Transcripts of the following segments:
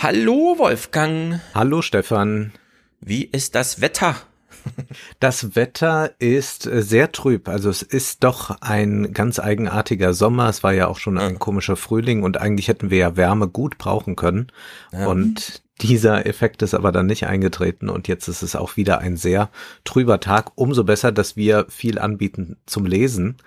Hallo Wolfgang. Hallo Stefan. Wie ist das Wetter? Das Wetter ist äh, sehr trüb. Also es ist doch ein ganz eigenartiger Sommer. Es war ja auch schon ein komischer Frühling und eigentlich hätten wir ja Wärme gut brauchen können. Ja. Und dieser Effekt ist aber dann nicht eingetreten und jetzt ist es auch wieder ein sehr trüber Tag. Umso besser, dass wir viel anbieten zum Lesen.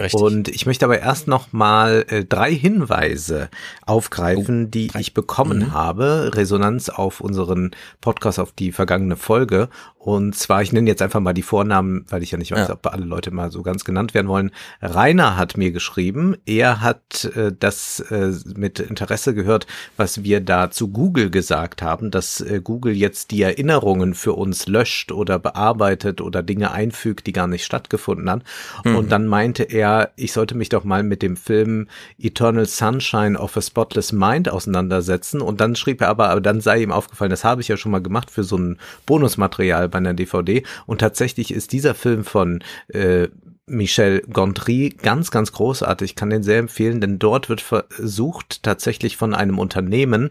Richtig. Und ich möchte aber erst noch mal äh, drei Hinweise aufgreifen, oh, die drei. ich bekommen mhm. habe. Resonanz auf unseren Podcast, auf die vergangene Folge. Und zwar, ich nenne jetzt einfach mal die Vornamen, weil ich ja nicht weiß, ja. ob alle Leute mal so ganz genannt werden wollen. Rainer hat mir geschrieben, er hat äh, das äh, mit Interesse gehört, was wir da zu Google gesagt haben, dass äh, Google jetzt die Erinnerungen für uns löscht oder bearbeitet oder Dinge einfügt, die gar nicht stattgefunden haben. Mhm. Und dann meinte er, ich sollte mich doch mal mit dem Film Eternal Sunshine of a Spotless Mind auseinandersetzen. Und dann schrieb er aber, aber dann sei ihm aufgefallen, das habe ich ja schon mal gemacht für so ein Bonusmaterial bei einer DVD. Und tatsächlich ist dieser Film von äh, Michel Gondry ganz, ganz großartig. Ich kann den sehr empfehlen, denn dort wird versucht, tatsächlich von einem Unternehmen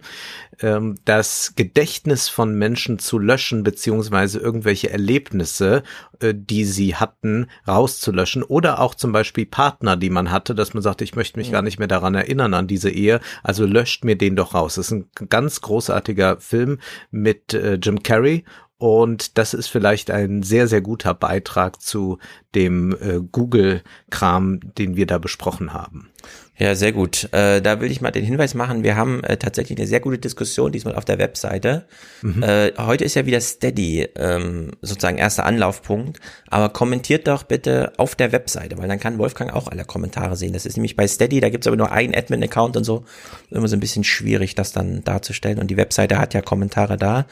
ähm, das Gedächtnis von Menschen zu löschen, beziehungsweise irgendwelche Erlebnisse, äh, die sie hatten, rauszulöschen. Oder auch zum Beispiel Partner, die man hatte, dass man sagt, ich möchte mich ja. gar nicht mehr daran erinnern, an diese Ehe, also löscht mir den doch raus. Das ist ein ganz großartiger Film mit äh, Jim Carrey und das ist vielleicht ein sehr, sehr guter Beitrag zu dem äh, Google-Kram, den wir da besprochen haben. Ja, sehr gut. Äh, da will ich mal den Hinweis machen, wir haben äh, tatsächlich eine sehr gute Diskussion diesmal auf der Webseite. Mhm. Äh, heute ist ja wieder Steady ähm, sozusagen erster Anlaufpunkt, aber kommentiert doch bitte auf der Webseite, weil dann kann Wolfgang auch alle Kommentare sehen. Das ist nämlich bei Steady, da gibt's aber nur einen Admin-Account und so. Immer so ein bisschen schwierig, das dann darzustellen. Und die Webseite hat ja Kommentare da.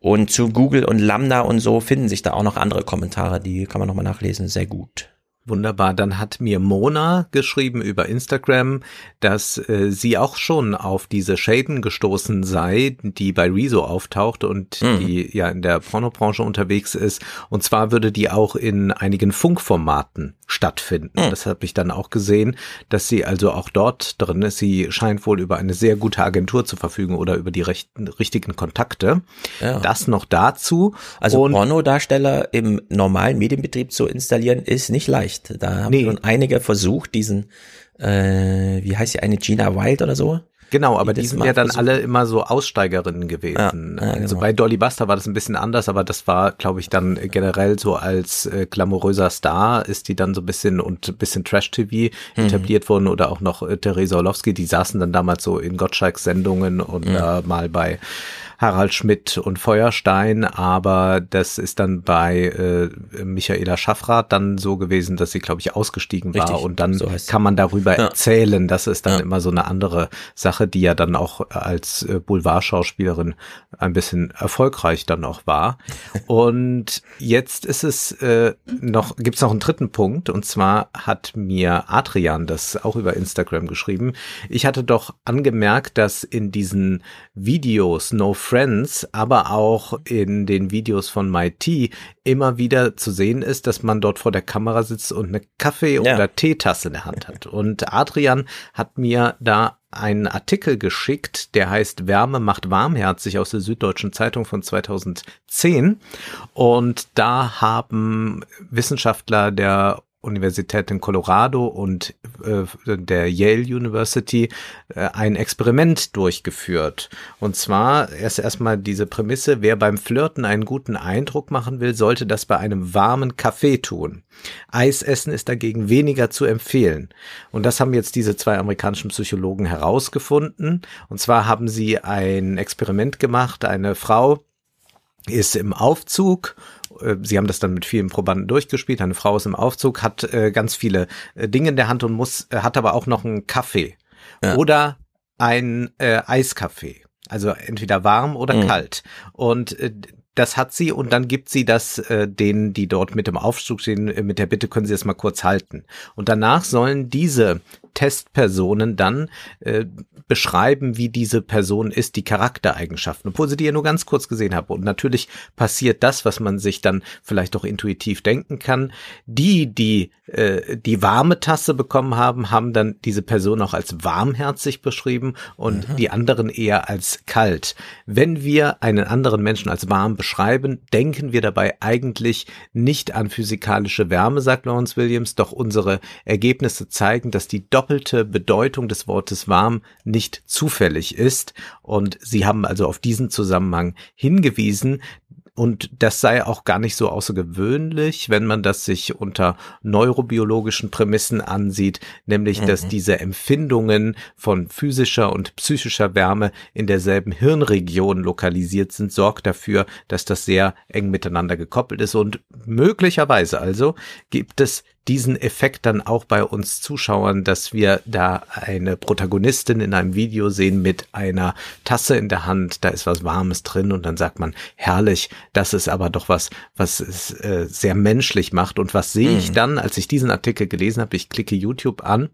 Und zu Google und Lambda und so finden sich da auch noch andere Kommentare, die kann man nochmal nachlesen. Sehr gut. Wunderbar. Dann hat mir Mona geschrieben über Instagram, dass äh, sie auch schon auf diese Shaden gestoßen sei, die bei Rezo auftaucht und mhm. die ja in der Pornobranche unterwegs ist. Und zwar würde die auch in einigen Funkformaten stattfinden. Mhm. Das habe ich dann auch gesehen, dass sie also auch dort drin ist. Sie scheint wohl über eine sehr gute Agentur zu verfügen oder über die rechten, richtigen Kontakte. Ja. Das noch dazu. Also und Pornodarsteller im normalen Medienbetrieb zu installieren ist nicht leicht leicht. Da haben nee. schon einige versucht, diesen, äh, wie heißt die eine, Gina Wild oder so? Genau, aber die, die sind ja dann versucht. alle immer so Aussteigerinnen gewesen. Ja, ja, also genau. bei Dolly Buster war das ein bisschen anders, aber das war, glaube ich, dann generell so als äh, glamouröser Star ist die dann so ein bisschen und ein bisschen Trash-TV mhm. etabliert worden oder auch noch äh, Theresa Orlowski, die saßen dann damals so in Gottschalks Sendungen und mhm. äh, mal bei Harald Schmidt und Feuerstein, aber das ist dann bei äh, Michaela Schaffrath dann so gewesen, dass sie, glaube ich, ausgestiegen war Richtig, und dann so kann man darüber ja. erzählen. Das ist dann ja. immer so eine andere Sache, die ja dann auch als äh, Boulevardschauspielerin ein bisschen erfolgreich dann auch war. Und jetzt ist es äh, noch, gibt's noch einen dritten Punkt und zwar hat mir Adrian das auch über Instagram geschrieben. Ich hatte doch angemerkt, dass in diesen Videos No Friends, aber auch in den Videos von MyT immer wieder zu sehen ist, dass man dort vor der Kamera sitzt und eine Kaffee- ja. oder Teetasse in der Hand hat. Und Adrian hat mir da einen Artikel geschickt, der heißt Wärme macht warmherzig aus der Süddeutschen Zeitung von 2010. Und da haben Wissenschaftler der Universität in Colorado und äh, der Yale University äh, ein Experiment durchgeführt. Und zwar erst erstmal diese Prämisse, wer beim Flirten einen guten Eindruck machen will, sollte das bei einem warmen Kaffee tun. Eisessen ist dagegen weniger zu empfehlen. Und das haben jetzt diese zwei amerikanischen Psychologen herausgefunden. Und zwar haben sie ein Experiment gemacht. Eine Frau ist im Aufzug äh, sie haben das dann mit vielen Probanden durchgespielt. Eine Frau ist im Aufzug, hat äh, ganz viele äh, Dinge in der Hand und muss, äh, hat aber auch noch einen Kaffee ja. oder ein äh, Eiskaffee. Also entweder warm oder mhm. kalt. Und äh, das hat sie und dann gibt sie das äh, denen, die dort mit dem Aufzug stehen, äh, mit der Bitte, können Sie das mal kurz halten. Und danach sollen diese Testpersonen dann äh, beschreiben, wie diese Person ist, die Charaktereigenschaften, obwohl sie die ja nur ganz kurz gesehen haben. Und natürlich passiert das, was man sich dann vielleicht auch intuitiv denken kann. Die, die äh, die warme Tasse bekommen haben, haben dann diese Person auch als warmherzig beschrieben und mhm. die anderen eher als kalt. Wenn wir einen anderen Menschen als warm beschreiben, denken wir dabei eigentlich nicht an physikalische Wärme, sagt Lawrence Williams, doch unsere Ergebnisse zeigen, dass die doppelte Bedeutung des Wortes warm nicht zufällig ist. Und sie haben also auf diesen Zusammenhang hingewiesen, und das sei auch gar nicht so außergewöhnlich, wenn man das sich unter neurobiologischen Prämissen ansieht, nämlich mhm. dass diese Empfindungen von physischer und psychischer Wärme in derselben Hirnregion lokalisiert sind, sorgt dafür, dass das sehr eng miteinander gekoppelt ist und möglicherweise also gibt es diesen Effekt dann auch bei uns Zuschauern, dass wir da eine Protagonistin in einem Video sehen mit einer Tasse in der Hand, da ist was Warmes drin und dann sagt man, herrlich, das ist aber doch was, was es äh, sehr menschlich macht. Und was sehe ich mhm. dann, als ich diesen Artikel gelesen habe? Ich klicke YouTube an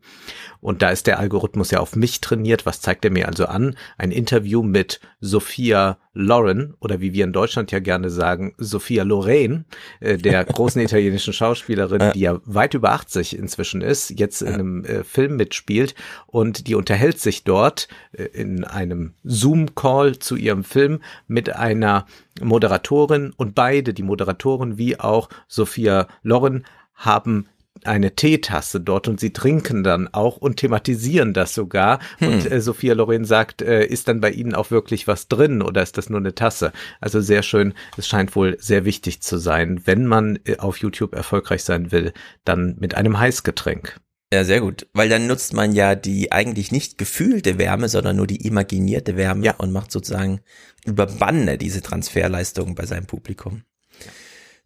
und da ist der Algorithmus ja auf mich trainiert. Was zeigt er mir also an? Ein Interview mit Sophia Loren oder wie wir in Deutschland ja gerne sagen, Sophia Loren, äh, der großen italienischen Schauspielerin, die ja weit über 80 inzwischen ist, jetzt in einem äh, Film mitspielt. Und die unterhält sich dort äh, in einem Zoom-Call zu ihrem Film mit einer Moderatorin. Und beide, die Moderatorin wie auch Sophia Loren, haben eine Teetasse dort und sie trinken dann auch und thematisieren das sogar. Hm. Und äh, Sophia Loren sagt, äh, ist dann bei Ihnen auch wirklich was drin oder ist das nur eine Tasse? Also sehr schön. Es scheint wohl sehr wichtig zu sein, wenn man äh, auf YouTube erfolgreich sein will, dann mit einem Heißgetränk. Ja, sehr gut. Weil dann nutzt man ja die eigentlich nicht gefühlte Wärme, sondern nur die imaginierte Wärme ja. und macht sozusagen über Bande diese Transferleistung bei seinem Publikum.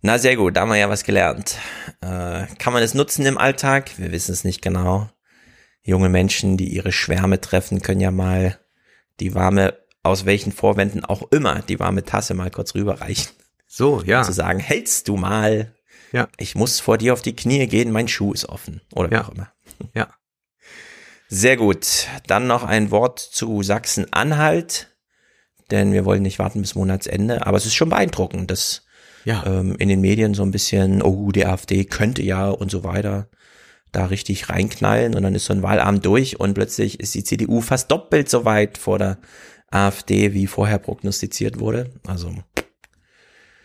Na sehr gut, da haben wir ja was gelernt. Äh, kann man es nutzen im Alltag? Wir wissen es nicht genau. Junge Menschen, die ihre Schwärme treffen, können ja mal die warme, aus welchen Vorwänden auch immer, die warme Tasse mal kurz rüberreichen. So, ja. zu sagen, hältst du mal. Ja. Ich muss vor dir auf die Knie gehen, mein Schuh ist offen. Oder wie ja. auch immer. Ja. Sehr gut. Dann noch ein Wort zu Sachsen-Anhalt. Denn wir wollen nicht warten bis Monatsende. Aber es ist schon beeindruckend, dass ja. ähm, in den Medien so ein bisschen, oh, die AfD könnte ja und so weiter da richtig reinknallen und dann ist so ein Wahlabend durch und plötzlich ist die CDU fast doppelt so weit vor der AfD, wie vorher prognostiziert wurde. Also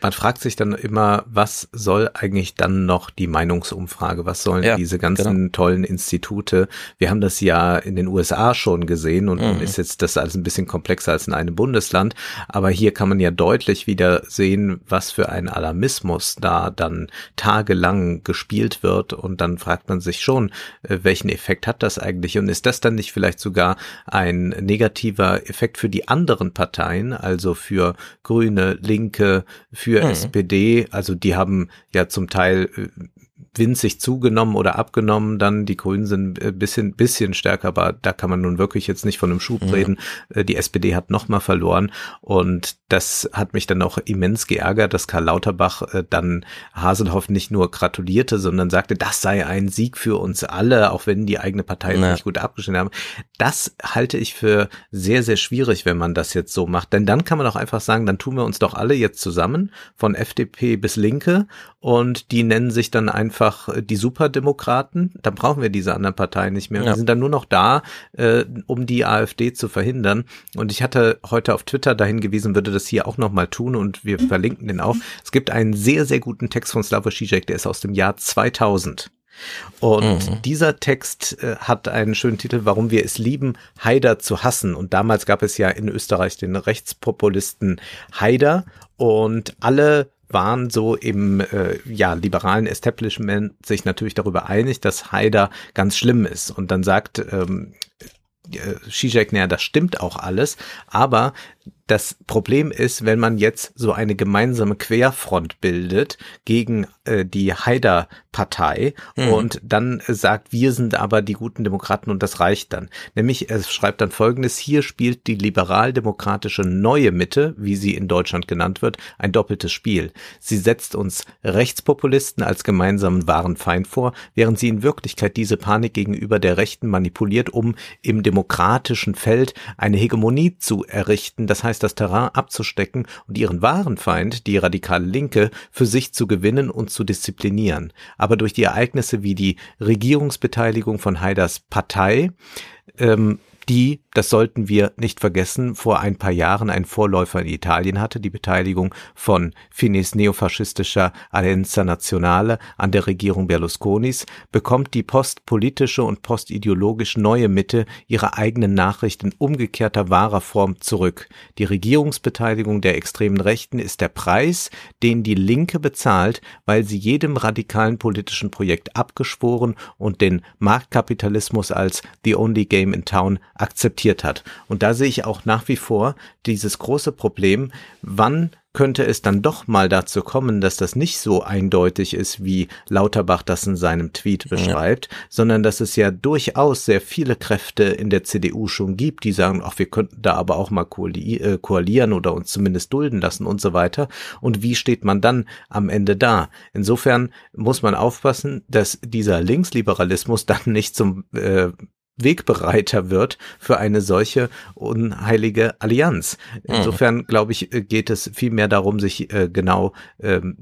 man fragt sich dann immer, was soll eigentlich dann noch die Meinungsumfrage? Was sollen ja, diese ganzen genau. tollen Institute? Wir haben das ja in den USA schon gesehen und mhm. ist jetzt das alles ein bisschen komplexer als in einem Bundesland. Aber hier kann man ja deutlich wieder sehen, was für ein Alarmismus da dann tagelang gespielt wird. Und dann fragt man sich schon, äh, welchen Effekt hat das eigentlich? Und ist das dann nicht vielleicht sogar ein negativer Effekt für die anderen Parteien, also für Grüne, Linke, für mhm. SPD, also die haben ja zum Teil äh, winzig zugenommen oder abgenommen, dann die Grünen sind ein bisschen, bisschen stärker, aber da kann man nun wirklich jetzt nicht von einem Schub mhm. reden. Äh, die SPD hat nochmal verloren und das hat mich dann auch immens geärgert, dass Karl Lauterbach äh, dann Haselhoff nicht nur gratulierte, sondern sagte, das sei ein Sieg für uns alle, auch wenn die eigene Partei ja. nicht gut abgeschnitten haben. Das halte ich für sehr, sehr schwierig, wenn man das jetzt so macht, denn dann kann man auch einfach sagen, dann tun wir uns doch alle jetzt zusammen, von FDP bis Linke und die nennen sich dann einfach äh, die Superdemokraten. Dann brauchen wir diese anderen Parteien nicht mehr. Ja. Die sind dann nur noch da, äh, um die AfD zu verhindern. Und ich hatte heute auf Twitter dahin gewiesen, würde das hier auch nochmal tun und wir verlinken den auch. Es gibt einen sehr, sehr guten Text von Slavoj Žižek, der ist aus dem Jahr 2000. Und mhm. dieser Text äh, hat einen schönen Titel, warum wir es lieben, Haider zu hassen. Und damals gab es ja in Österreich den Rechtspopulisten Haider und alle waren so im äh, ja, liberalen Establishment sich natürlich darüber einig, dass Haider ganz schlimm ist. Und dann sagt ähm, äh, Zizek, naja, das stimmt auch alles, aber das Problem ist, wenn man jetzt so eine gemeinsame Querfront bildet gegen äh, die Haider-Partei mhm. und dann sagt, wir sind aber die guten Demokraten und das reicht dann. Nämlich, es schreibt dann folgendes, hier spielt die liberal-demokratische neue Mitte, wie sie in Deutschland genannt wird, ein doppeltes Spiel. Sie setzt uns Rechtspopulisten als gemeinsamen wahren Feind vor, während sie in Wirklichkeit diese Panik gegenüber der Rechten manipuliert, um im demokratischen Feld eine Hegemonie zu errichten, das heißt das Terrain abzustecken und ihren wahren Feind, die radikale Linke, für sich zu gewinnen und zu disziplinieren. Aber durch die Ereignisse wie die Regierungsbeteiligung von Haiders Partei ähm, die, das sollten wir nicht vergessen, vor ein paar Jahren ein Vorläufer in Italien hatte, die Beteiligung von Finis neofaschistischer Alleanza Nazionale an der Regierung Berlusconis, bekommt die postpolitische und postideologisch neue Mitte ihre eigenen Nachrichten umgekehrter wahrer Form zurück. Die Regierungsbeteiligung der extremen Rechten ist der Preis, den die Linke bezahlt, weil sie jedem radikalen politischen Projekt abgeschworen und den Marktkapitalismus als the only game in town akzeptiert hat. Und da sehe ich auch nach wie vor dieses große Problem, wann könnte es dann doch mal dazu kommen, dass das nicht so eindeutig ist, wie Lauterbach das in seinem Tweet beschreibt, ja. sondern dass es ja durchaus sehr viele Kräfte in der CDU schon gibt, die sagen, ach, wir könnten da aber auch mal äh, koalieren oder uns zumindest dulden lassen und so weiter. Und wie steht man dann am Ende da? Insofern muss man aufpassen, dass dieser Linksliberalismus dann nicht zum äh, Wegbereiter wird für eine solche unheilige Allianz. Mhm. Insofern, glaube ich, geht es viel mehr darum, sich äh, genau ähm,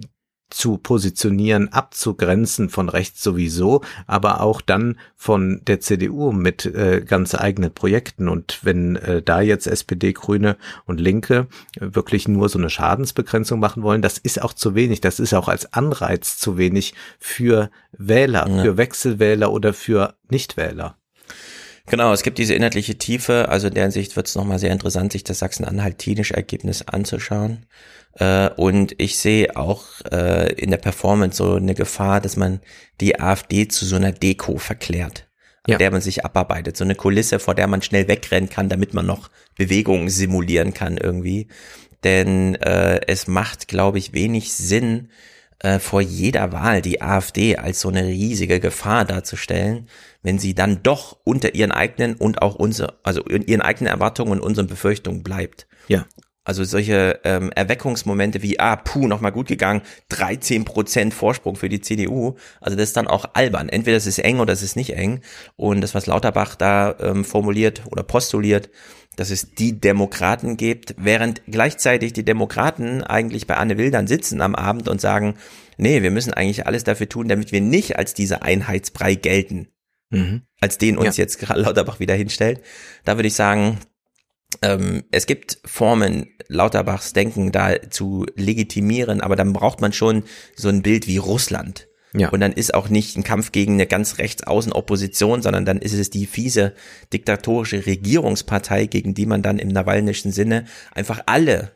zu positionieren, abzugrenzen von rechts sowieso, aber auch dann von der CDU mit äh, ganz eigenen Projekten. Und wenn äh, da jetzt SPD, Grüne und Linke wirklich nur so eine Schadensbegrenzung machen wollen, das ist auch zu wenig. Das ist auch als Anreiz zu wenig für Wähler, ja. für Wechselwähler oder für Nichtwähler. Genau, es gibt diese inhaltliche Tiefe, also in der Hinsicht wird es nochmal sehr interessant, sich das Sachsen-Anhalt-Tinische Ergebnis anzuschauen. Äh, und ich sehe auch äh, in der Performance so eine Gefahr, dass man die AfD zu so einer Deko verklärt, ja. an der man sich abarbeitet. So eine Kulisse, vor der man schnell wegrennen kann, damit man noch Bewegungen simulieren kann irgendwie. Denn äh, es macht, glaube ich, wenig Sinn, äh, vor jeder Wahl die AfD als so eine riesige Gefahr darzustellen, wenn sie dann doch unter ihren eigenen und auch unsere, also in ihren eigenen Erwartungen und unseren Befürchtungen bleibt. Ja. Also solche ähm, Erweckungsmomente wie, ah, puh, nochmal gut gegangen, 13 Prozent Vorsprung für die CDU. Also das ist dann auch albern. Entweder es ist eng oder es ist nicht eng. Und das, was Lauterbach da ähm, formuliert oder postuliert, dass es die Demokraten gibt, während gleichzeitig die Demokraten eigentlich bei Anne Will dann sitzen am Abend und sagen, nee, wir müssen eigentlich alles dafür tun, damit wir nicht als diese Einheitsbrei gelten mhm. als den uns ja. jetzt Lauterbach wieder hinstellt. Da würde ich sagen, ähm, es gibt Formen, Lauterbachs Denken da zu legitimieren, aber dann braucht man schon so ein Bild wie Russland. Ja. Und dann ist auch nicht ein Kampf gegen eine ganz rechtsaußen Opposition, sondern dann ist es die fiese diktatorische Regierungspartei, gegen die man dann im nawalnischen Sinne einfach alle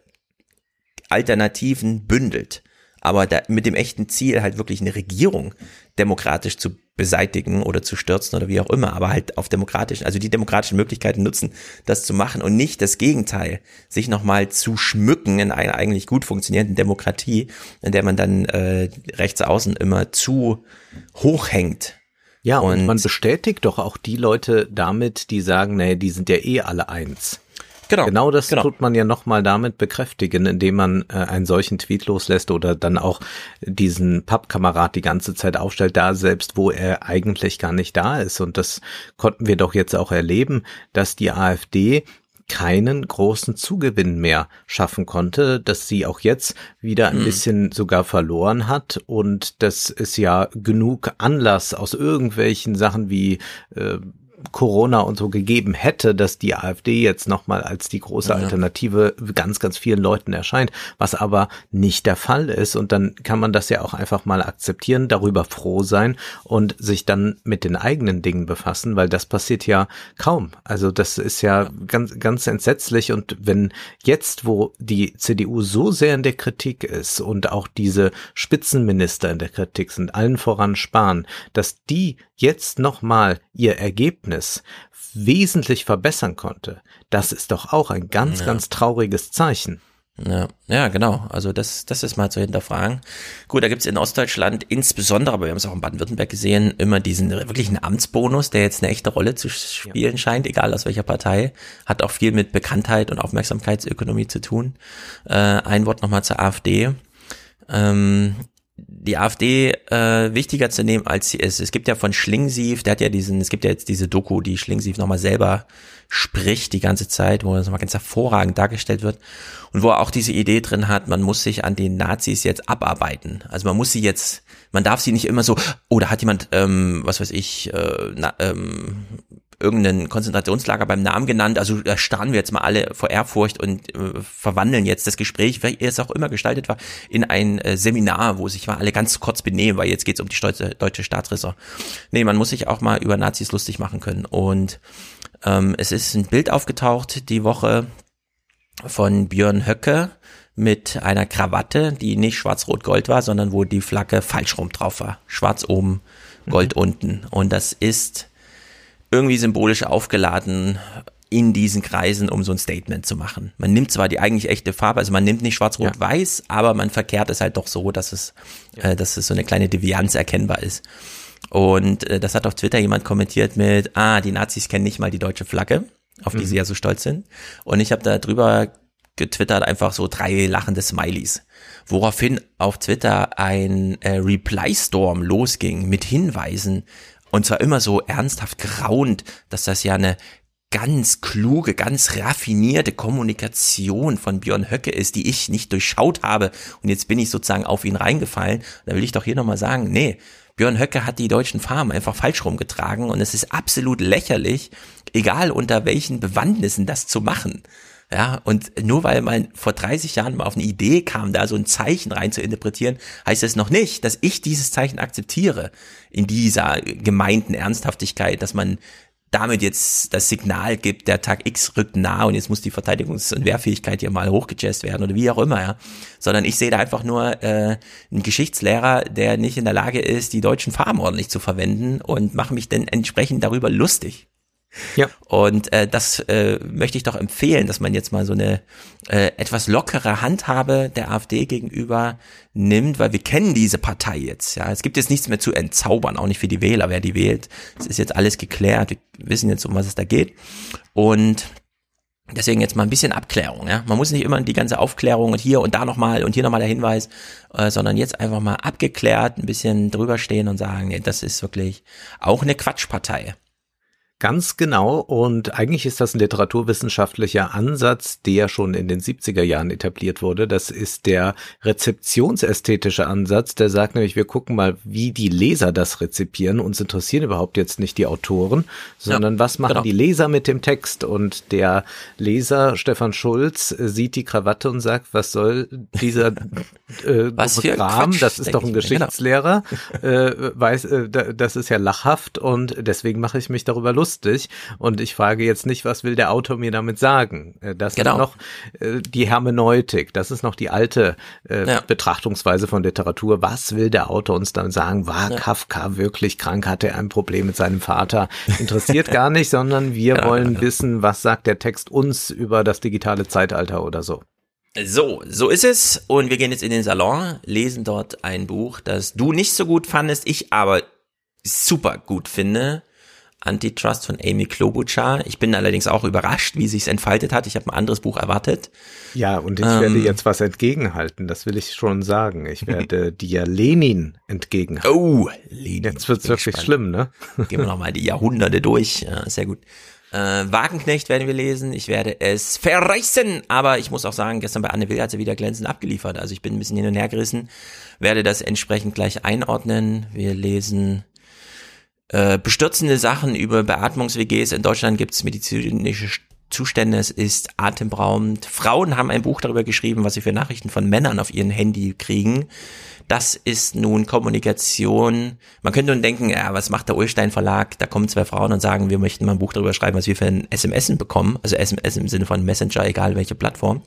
Alternativen bündelt. Aber da, mit dem echten Ziel halt wirklich eine Regierung demokratisch zu beseitigen oder zu stürzen oder wie auch immer, aber halt auf demokratischen, also die demokratischen Möglichkeiten nutzen, das zu machen und nicht das Gegenteil, sich nochmal zu schmücken in einer eigentlich gut funktionierenden Demokratie, in der man dann äh, rechts außen immer zu hoch hängt. Ja, und, und man bestätigt doch auch die Leute damit, die sagen, nee, die sind ja eh alle eins. Genau, genau das genau. tut man ja nochmal damit bekräftigen, indem man äh, einen solchen Tweet loslässt oder dann auch diesen Pappkamerad die ganze Zeit aufstellt, da selbst, wo er eigentlich gar nicht da ist. Und das konnten wir doch jetzt auch erleben, dass die AfD keinen großen Zugewinn mehr schaffen konnte, dass sie auch jetzt wieder ein mhm. bisschen sogar verloren hat und dass es ja genug Anlass aus irgendwelchen Sachen wie äh, Corona und so gegeben hätte, dass die AfD jetzt nochmal als die große Alternative ganz, ganz vielen Leuten erscheint, was aber nicht der Fall ist. Und dann kann man das ja auch einfach mal akzeptieren, darüber froh sein und sich dann mit den eigenen Dingen befassen, weil das passiert ja kaum. Also das ist ja, ja. ganz, ganz entsetzlich. Und wenn jetzt, wo die CDU so sehr in der Kritik ist und auch diese Spitzenminister in der Kritik sind, allen voran Spahn, dass die jetzt nochmal ihr Ergebnis Ergebnis wesentlich verbessern konnte, das ist doch auch ein ganz, ja. ganz trauriges Zeichen. Ja, ja, genau. Also das, das ist mal zu hinterfragen. Gut, da gibt's in Ostdeutschland insbesondere, aber wir haben es auch in Baden-Württemberg gesehen, immer diesen wirklichen Amtsbonus, der jetzt eine echte Rolle zu spielen ja. scheint, egal aus welcher Partei. Hat auch viel mit Bekanntheit und Aufmerksamkeitsökonomie zu tun. Äh, ein Wort nochmal zur AfD. Ähm, die AfD äh, wichtiger zu nehmen als sie ist. Es gibt ja von Schlingsief, der hat ja diesen, es gibt ja jetzt diese Doku, die Schlingsief nochmal selber spricht die ganze Zeit, wo das nochmal ganz hervorragend dargestellt wird und wo er auch diese Idee drin hat, man muss sich an den Nazis jetzt abarbeiten. Also man muss sie jetzt, man darf sie nicht immer so, oh, hat jemand, ähm, was weiß ich, äh, na, ähm, irgendein Konzentrationslager beim Namen genannt. Also da starren wir jetzt mal alle vor Ehrfurcht und äh, verwandeln jetzt das Gespräch, wie es auch immer gestaltet war, in ein äh, Seminar, wo sich mal alle ganz kurz benehmen, weil jetzt geht's um die stolze, deutsche Staatsräson. Nee, man muss sich auch mal über Nazis lustig machen können. Und ähm, es ist ein Bild aufgetaucht die Woche von Björn Höcke mit einer Krawatte, die nicht schwarz-rot-gold war, sondern wo die Flagge falsch rum drauf war. Schwarz oben, Gold mhm. unten. Und das ist irgendwie symbolisch aufgeladen in diesen Kreisen, um so ein Statement zu machen. Man nimmt zwar die eigentlich echte Farbe, also man nimmt nicht schwarz-rot-weiß, ja. aber man verkehrt es halt doch so, dass es, äh, dass es so eine kleine Devianz erkennbar ist. Und äh, das hat auf Twitter jemand kommentiert mit, ah, die Nazis kennen nicht mal die deutsche Flagge, auf die mhm. sie ja so stolz sind. Und ich habe da drüber getwittert einfach so drei lachende Smileys. Woraufhin auf Twitter ein äh, Reply-Storm losging mit Hinweisen und zwar immer so ernsthaft grauend, dass das ja eine ganz kluge, ganz raffinierte Kommunikation von Björn Höcke ist, die ich nicht durchschaut habe. Und jetzt bin ich sozusagen auf ihn reingefallen. Da will ich doch hier nochmal sagen, nee, Björn Höcke hat die deutschen Farben einfach falsch rumgetragen und es ist absolut lächerlich, egal unter welchen Bewandtnissen das zu machen. Ja, und nur weil man vor 30 Jahren mal auf eine Idee kam, da so ein Zeichen rein zu interpretieren, heißt es noch nicht, dass ich dieses Zeichen akzeptiere in dieser gemeinten Ernsthaftigkeit, dass man damit jetzt das Signal gibt, der Tag X rückt nah und jetzt muss die Verteidigungs- und Wehrfähigkeit hier mal hochgejazzt werden oder wie auch immer, ja. Sondern ich sehe da einfach nur äh, einen Geschichtslehrer, der nicht in der Lage ist, die deutschen Farben ordentlich zu verwenden und mache mich dann entsprechend darüber lustig. Ja. Und äh, das äh, möchte ich doch empfehlen, dass man jetzt mal so eine äh, etwas lockere Handhabe der AfD gegenüber nimmt, weil wir kennen diese Partei jetzt. Ja, es gibt jetzt nichts mehr zu entzaubern, auch nicht für die Wähler, wer die wählt. Es ist jetzt alles geklärt. Wir wissen jetzt, um was es da geht. Und Deswegen jetzt mal ein bisschen Abklärung. Ja? Man muss nicht immer die ganze Aufklärung und hier und da nochmal und hier nochmal der Hinweis, äh, sondern jetzt einfach mal abgeklärt, ein bisschen drüber stehen und sagen, nee, das ist wirklich auch eine Quatschpartei. Ganz genau. Und eigentlich ist das ein literaturwissenschaftlicher Ansatz, der schon in den 70er Jahren etabliert wurde. Das ist der rezeptionsästhetische Ansatz, der sagt nämlich, wir gucken mal, wie die Leser das rezipieren. Uns interessieren überhaupt jetzt nicht die Autoren, sondern ja, was machen genau. die Leser mit dem Text? Und der Leser, Stefan Schulz, sieht die Krawatte und sagt, was soll dieser äh, was Kram? Das ist doch ein genau. Geschichtslehrer. Genau. Äh, weiß, äh, das ist ja lachhaft und deswegen mache ich mich darüber lustig lustig. Und ich frage jetzt nicht, was will der Autor mir damit sagen? Äh, das genau. ist noch äh, die Hermeneutik, das ist noch die alte äh, ja. Betrachtungsweise von Literatur. Was will der Autor uns dann sagen? War ja. Kafka wirklich krank? Hatte er ein Problem mit seinem Vater? Interessiert gar nicht, sondern wir genau, wollen wissen, was sagt der Text uns über das digitale Zeitalter oder so. So, so ist es. Und wir gehen jetzt in den Salon, lesen dort ein Buch, das du nicht so gut fandest, ich aber super gut finde. Antitrust von Amy Klobuchar. Ich bin allerdings auch überrascht, wie sich's entfaltet hat. Ich habe ein anderes Buch erwartet. Ja, und ich ähm, werde jetzt was entgegenhalten, das will ich schon sagen. Ich werde dir Lenin entgegenhalten. Oh, Lenin. Jetzt wird's wirklich spannend. schlimm, ne? Gehen wir nochmal die Jahrhunderte durch. Ja, sehr gut. Äh, Wagenknecht werden wir lesen. Ich werde es verreißen. Aber ich muss auch sagen, gestern bei Anne Will hat sie wieder glänzend abgeliefert. Also ich bin ein bisschen hin und her gerissen. Werde das entsprechend gleich einordnen. Wir lesen äh, bestürzende Sachen über Beatmungs-WGs. In Deutschland gibt es medizinische Zustände, es ist atemberaubend. Frauen haben ein Buch darüber geschrieben, was sie für Nachrichten von Männern auf ihren Handy kriegen. Das ist nun Kommunikation. Man könnte nun denken, ja, was macht der Ulstein Verlag? Da kommen zwei Frauen und sagen, wir möchten mal ein Buch darüber schreiben, was wir für ein SMS bekommen. Also SMS im Sinne von Messenger, egal welche Plattform.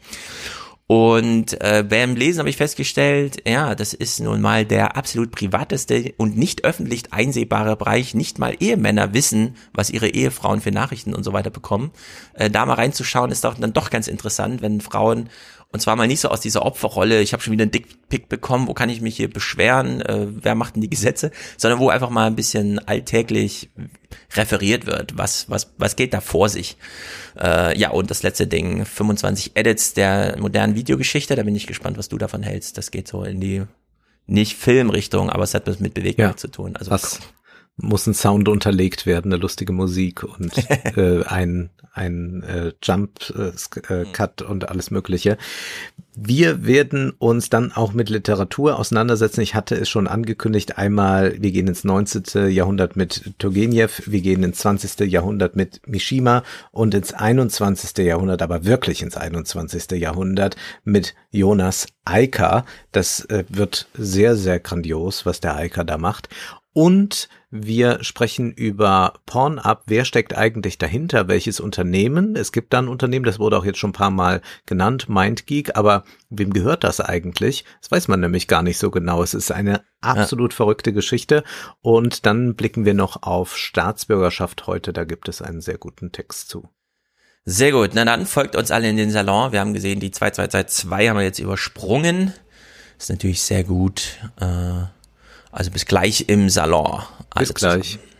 Und äh, beim Lesen habe ich festgestellt, ja, das ist nun mal der absolut privateste und nicht öffentlich einsehbare Bereich. Nicht mal Ehemänner wissen, was ihre Ehefrauen für Nachrichten und so weiter bekommen. Äh, da mal reinzuschauen, ist doch dann doch ganz interessant, wenn Frauen und zwar mal nicht so aus dieser Opferrolle, ich habe schon wieder einen Dickpick bekommen, wo kann ich mich hier beschweren, äh, wer macht denn die Gesetze, sondern wo einfach mal ein bisschen alltäglich referiert wird, was, was, was geht da vor sich. Äh, ja, und das letzte Ding, 25 Edits der modernen Videogeschichte, da bin ich gespannt, was du davon hältst. Das geht so in die, nicht Filmrichtung, aber es hat was mit Bewegung ja, zu tun. Also was muss ein Sound unterlegt werden, eine lustige Musik und äh, ein ein äh, Jump äh, äh, mhm. Cut und alles Mögliche. Wir werden uns dann auch mit Literatur auseinandersetzen. Ich hatte es schon angekündigt. Einmal, wir gehen ins 19. Jahrhundert mit Turgenev, wir gehen ins 20. Jahrhundert mit Mishima und ins 21. Jahrhundert, aber wirklich ins 21. Jahrhundert mit Jonas Eiker. Das äh, wird sehr, sehr grandios, was der Eiker da macht. Und wir sprechen über Pornhub. Wer steckt eigentlich dahinter? Welches Unternehmen? Es gibt da ein Unternehmen, das wurde auch jetzt schon ein paar Mal genannt, MindGeek. Aber wem gehört das eigentlich? Das weiß man nämlich gar nicht so genau. Es ist eine absolut ja. verrückte Geschichte. Und dann blicken wir noch auf Staatsbürgerschaft heute. Da gibt es einen sehr guten Text zu. Sehr gut. Na dann folgt uns alle in den Salon. Wir haben gesehen, die 2222 haben wir jetzt übersprungen. ist natürlich sehr gut. Äh also bis gleich im Salon. bis gleich. Zusammen.